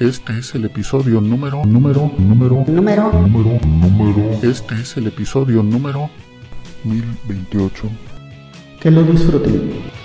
Este es el episodio número, número, número, número, número, número. Este es el episodio número 1028. Que lo disfruten.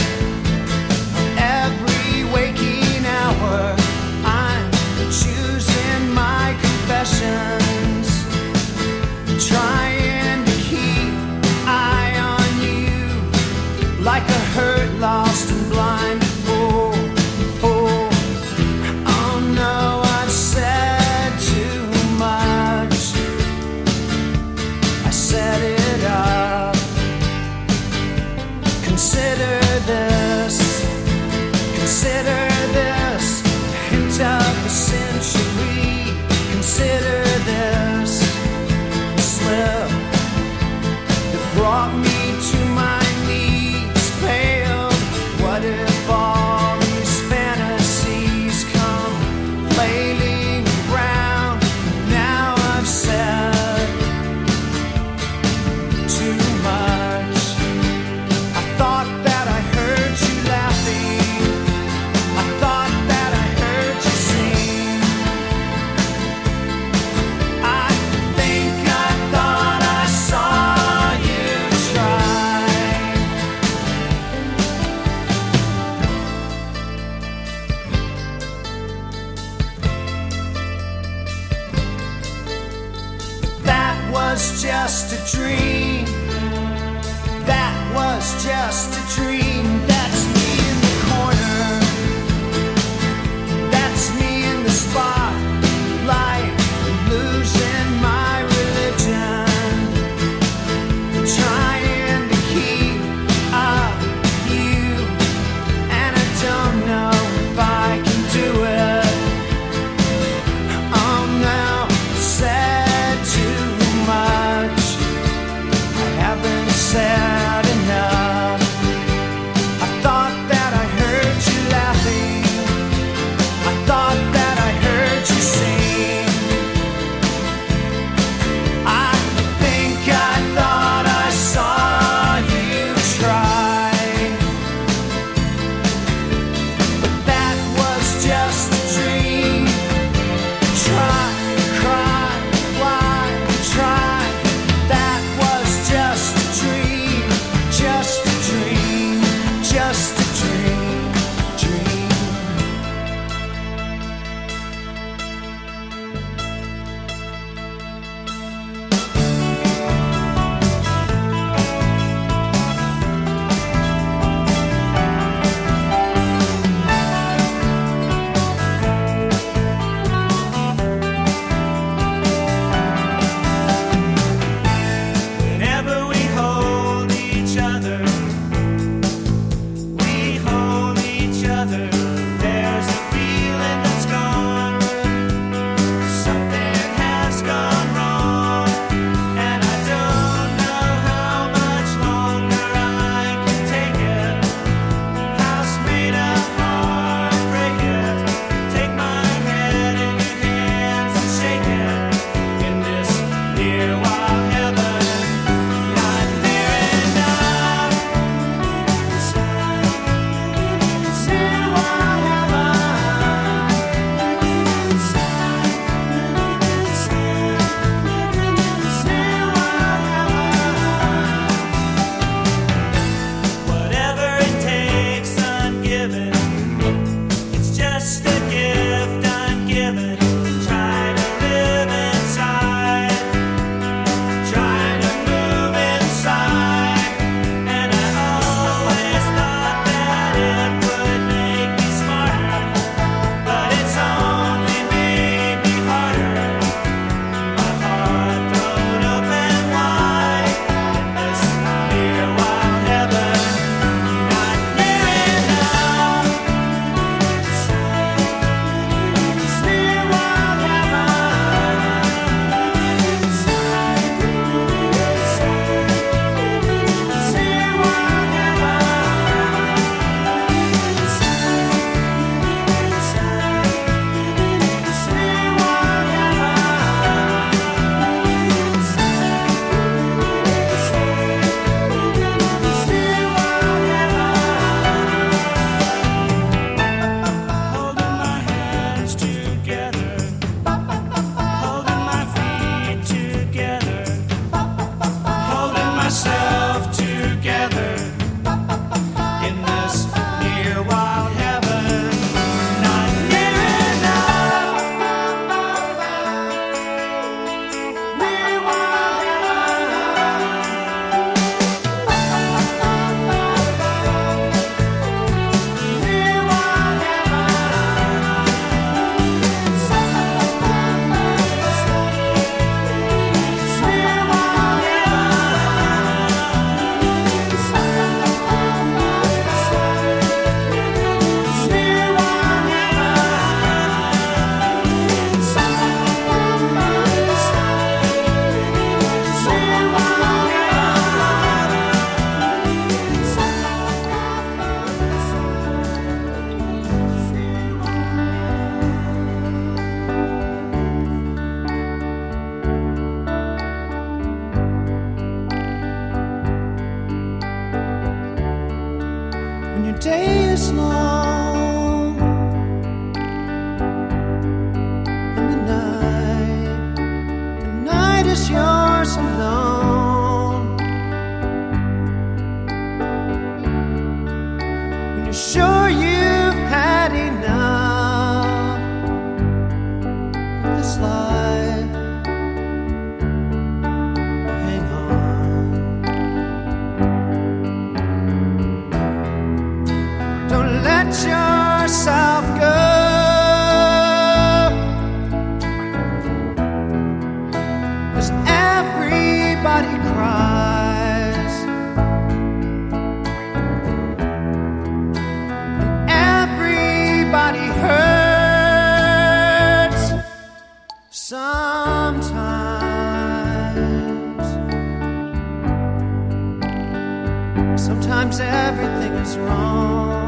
Thank you. Sometimes everything is wrong.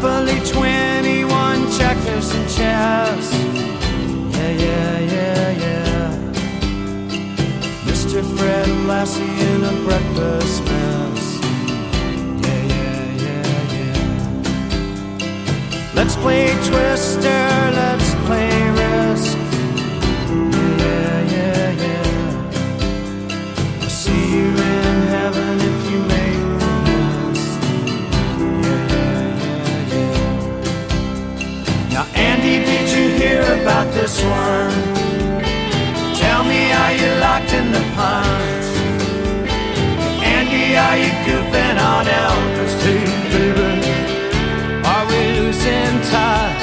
Monopoly 21, checkers and chess. Yeah, yeah, yeah, yeah. Mr. Fred Lassie in a breakfast mess. Yeah, yeah, yeah, yeah. Let's play Twister, let's about this one? Tell me, are you locked in the pines? Andy, are you goofing on Elvis too, baby? Are we losing time?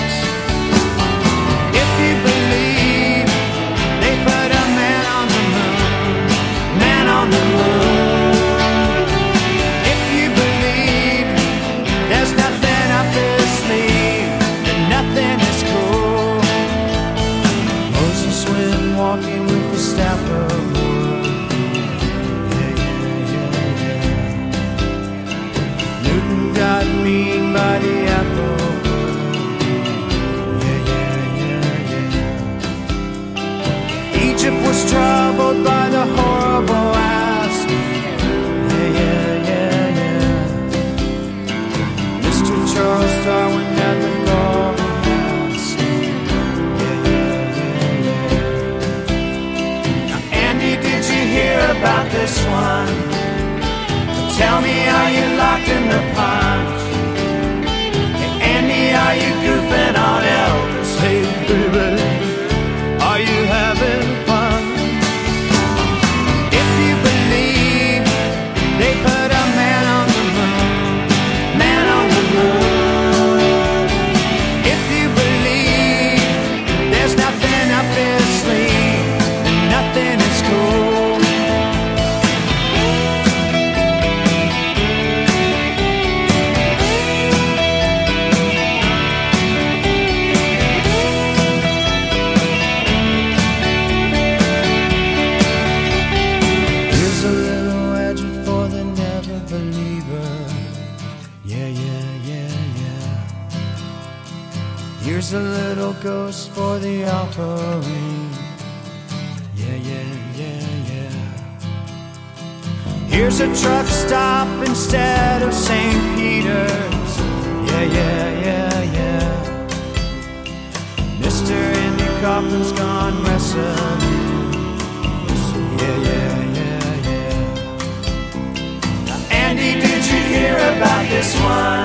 mind. Tell me, are you locked in the pond? Andy, are you goofing on? Here's a little ghost for the offering. Yeah, yeah, yeah, yeah. Here's a truck stop instead of St. Peter's. Yeah, yeah, yeah, yeah. Mr. Andy Kaufman's gone wrestling. Yeah, yeah, yeah, yeah. Now, Andy, did you hear about this one?